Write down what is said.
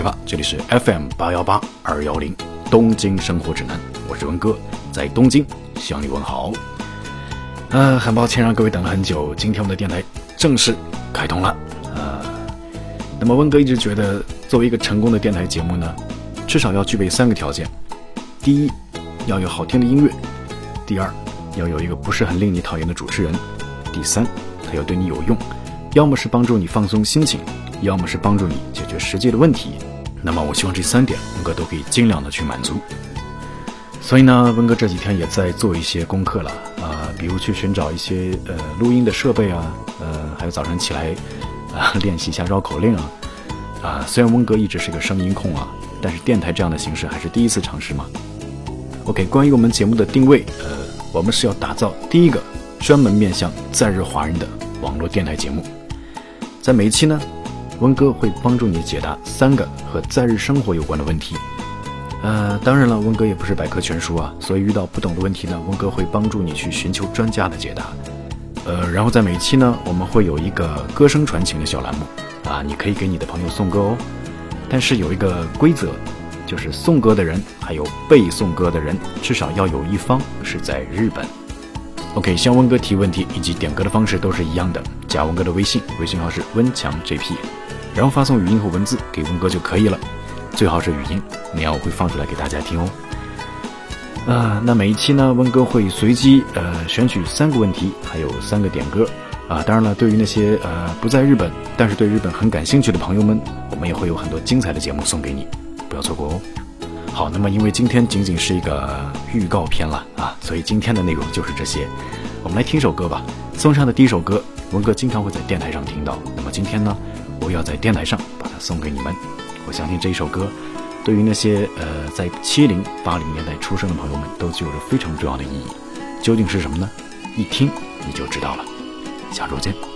起去吧！这里是 FM 八幺八二幺零东京生活指南，我是文哥，在东京向你问好。呃，很抱歉让各位等了很久，今天我们的电台正式开通了。呃，那么温哥一直觉得，作为一个成功的电台节目呢，至少要具备三个条件：第一，要有好听的音乐；第二，要有一个不是很令你讨厌的主持人；第三，他要对你有用，要么是帮助你放松心情。要么是帮助你解决实际的问题，那么我希望这三点温哥都可以尽量的去满足。所以呢，温哥这几天也在做一些功课了啊，比如去寻找一些呃录音的设备啊，呃，还有早晨起来啊 练习一下绕口令啊啊。虽然温哥一直是个声音控啊，但是电台这样的形式还是第一次尝试嘛。OK，关于我们节目的定位，呃，我们是要打造第一个专门面向在日华人的网络电台节目，在每一期呢。温哥会帮助你解答三个和在日生活有关的问题。呃，当然了，温哥也不是百科全书啊，所以遇到不懂的问题呢，温哥会帮助你去寻求专家的解答。呃，然后在每期呢，我们会有一个歌声传情的小栏目啊，你可以给你的朋友送歌哦。但是有一个规则，就是送歌的人还有被送歌的人，至少要有一方是在日本。OK，向温哥提问题以及点歌的方式都是一样的，加温哥的微信，微信号是温强 JP。然后发送语音和文字给温哥就可以了，最好是语音，那样我会放出来给大家听哦。啊，那每一期呢，温哥会随机呃选取三个问题，还有三个点歌啊。当然了，对于那些呃不在日本，但是对日本很感兴趣的朋友们，我们也会有很多精彩的节目送给你，不要错过哦。好，那么因为今天仅仅是一个预告片了啊，所以今天的内容就是这些。我们来听首歌吧，送上的第一首歌，文哥经常会在电台上听到。那么今天呢？要在电台上把它送给你们。我相信这一首歌，对于那些呃在七零八零年代出生的朋友们，都具有着非常重要的意义。究竟是什么呢？一听你就知道了。下周见。